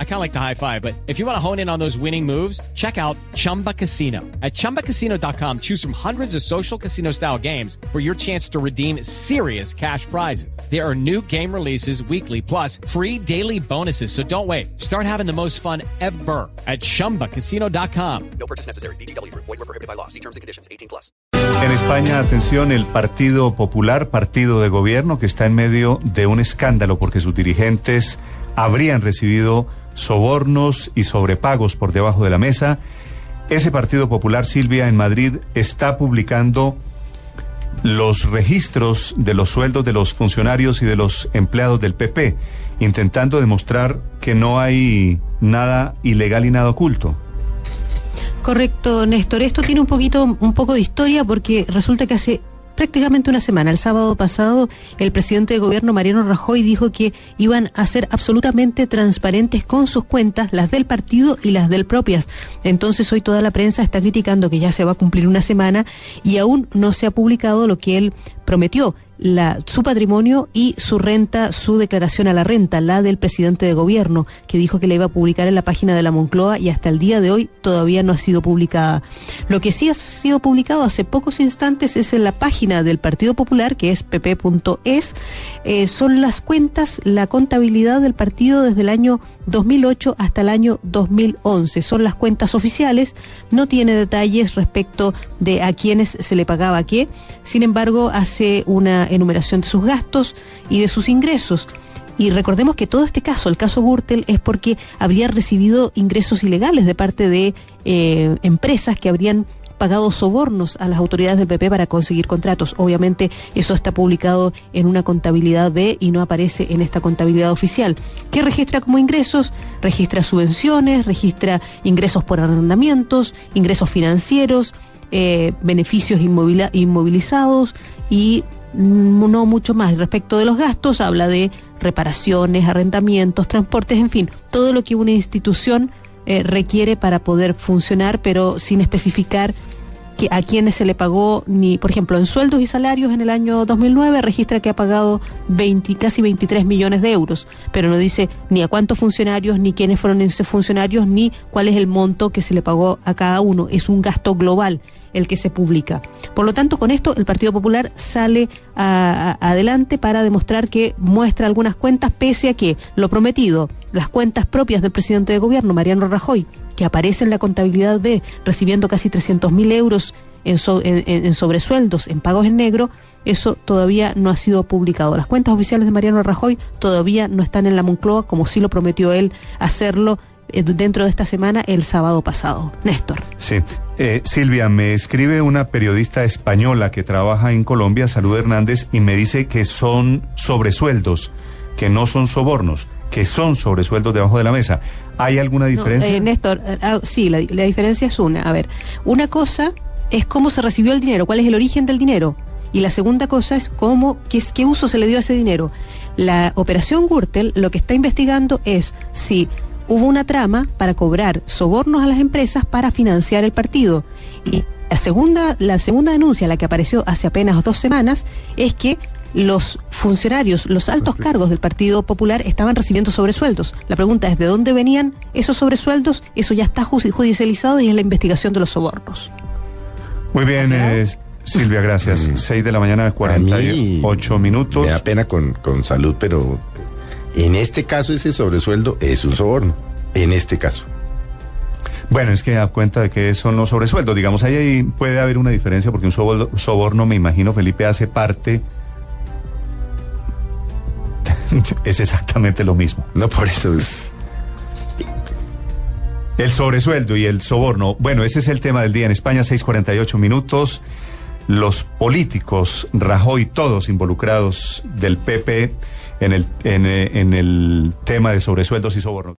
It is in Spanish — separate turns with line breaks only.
I kind of like the high five, but if you want to hone in on those winning moves, check out Chumba Casino. At ChumbaCasino.com, choose from hundreds of social casino style games for your chance to redeem serious cash prizes. There are new game releases weekly, plus free daily bonuses. So don't wait. Start having the most fun ever at ChumbaCasino.com.
No purchase necessary. BGW. Void were prohibited by law. See terms and conditions. 18 plus.
En España, atención, el Partido Popular, partido de gobierno que está en medio de un escándalo porque sus dirigentes habrían recibido sobornos y sobrepagos por debajo de la mesa. Ese Partido Popular, Silvia, en Madrid, está publicando los registros de los sueldos de los funcionarios y de los empleados del PP, intentando demostrar que no hay nada ilegal y nada oculto.
Correcto, Néstor. Esto tiene un poquito, un poco de historia porque resulta que hace prácticamente una semana, el sábado pasado, el presidente de gobierno Mariano Rajoy dijo que iban a ser absolutamente transparentes con sus cuentas, las del partido y las del propias. Entonces hoy toda la prensa está criticando que ya se va a cumplir una semana y aún no se ha publicado lo que él prometió la, su patrimonio y su renta, su declaración a la renta, la del presidente de gobierno, que dijo que la iba a publicar en la página de la Moncloa y hasta el día de hoy todavía no ha sido publicada. Lo que sí ha sido publicado hace pocos instantes es en la página del Partido Popular, que es pp.es, eh, son las cuentas, la contabilidad del partido desde el año 2008 hasta el año 2011. Son las cuentas oficiales, no tiene detalles respecto de a quiénes se le pagaba qué. Sin embargo, hace una enumeración de sus gastos y de sus ingresos. Y recordemos que todo este caso, el caso Gürtel, es porque habría recibido ingresos ilegales de parte de eh, empresas que habrían pagado sobornos a las autoridades del PP para conseguir contratos. Obviamente eso está publicado en una contabilidad B y no aparece en esta contabilidad oficial. ¿Qué registra como ingresos? Registra subvenciones, registra ingresos por arrendamientos, ingresos financieros, eh, beneficios inmovilizados y no mucho más. Respecto de los gastos, habla de reparaciones, arrendamientos, transportes, en fin, todo lo que una institución eh, requiere para poder funcionar, pero sin especificar que a quienes se le pagó, ni, por ejemplo, en sueldos y salarios en el año 2009 registra que ha pagado 20, casi 23 millones de euros, pero no dice ni a cuántos funcionarios, ni quiénes fueron esos funcionarios, ni cuál es el monto que se le pagó a cada uno. Es un gasto global el que se publica. Por lo tanto, con esto el Partido Popular sale adelante para demostrar que muestra algunas cuentas, pese a que lo prometido, las cuentas propias del presidente de gobierno, Mariano Rajoy, que aparece en la contabilidad B, recibiendo casi 300 mil euros en, en, sobresueldos, en pagos en negro, eso todavía no ha sido publicado. Las cuentas oficiales de Mariano Rajoy todavía no están en la Moncloa, como sí lo prometió él hacerlo eh, dentro de esta semana, el sábado pasado. Néstor.
Sí. Eh, Silvia, me escribe una periodista española que trabaja en Colombia, Salud Hernández, y me dice que son sobresueldos, que no son sobornos, que son sobresueldos debajo de la mesa. ¿Hay alguna diferencia?
Eh, Néstor, ah, sí, la, diferencia es una. A ver, una cosa es cómo se recibió el dinero, cuál es el origen del dinero. Y la segunda cosa es cómo, qué, qué uso se le dio a ese dinero. La operación Gürtel lo que está investigando es si hubo una trama para cobrar sobornos a las empresas para financiar el partido. Y la segunda, la segunda denuncia, la que apareció hace apenas dos semanas, es que los funcionarios, los altos cargos del Partido Popular estaban recibiendo sobresueldos. La pregunta es de dónde venían esos sobresueldos. Eso ya está judicializado y es la investigación de los sobornos.
Muy bien, Silvia, gracias. Mm. Seis de la mañana, 48 minutos.
Me da pena con, con salud, pero en este caso ese sobresueldo es un soborno, en este caso.
Bueno, es que da cuenta de que son los sobresueldos. Digamos, ahí puede haber una diferencia porque un soborno, me imagino, Felipe, hace parte... es exactamente lo mismo.
No, por eso es...
El sobresueldo y el soborno. Bueno, ese es el tema del día en España, 6:48 minutos. Los políticos, Rajoy, todos involucrados del PP en el, en, en el tema de sobresueldos y sobornos.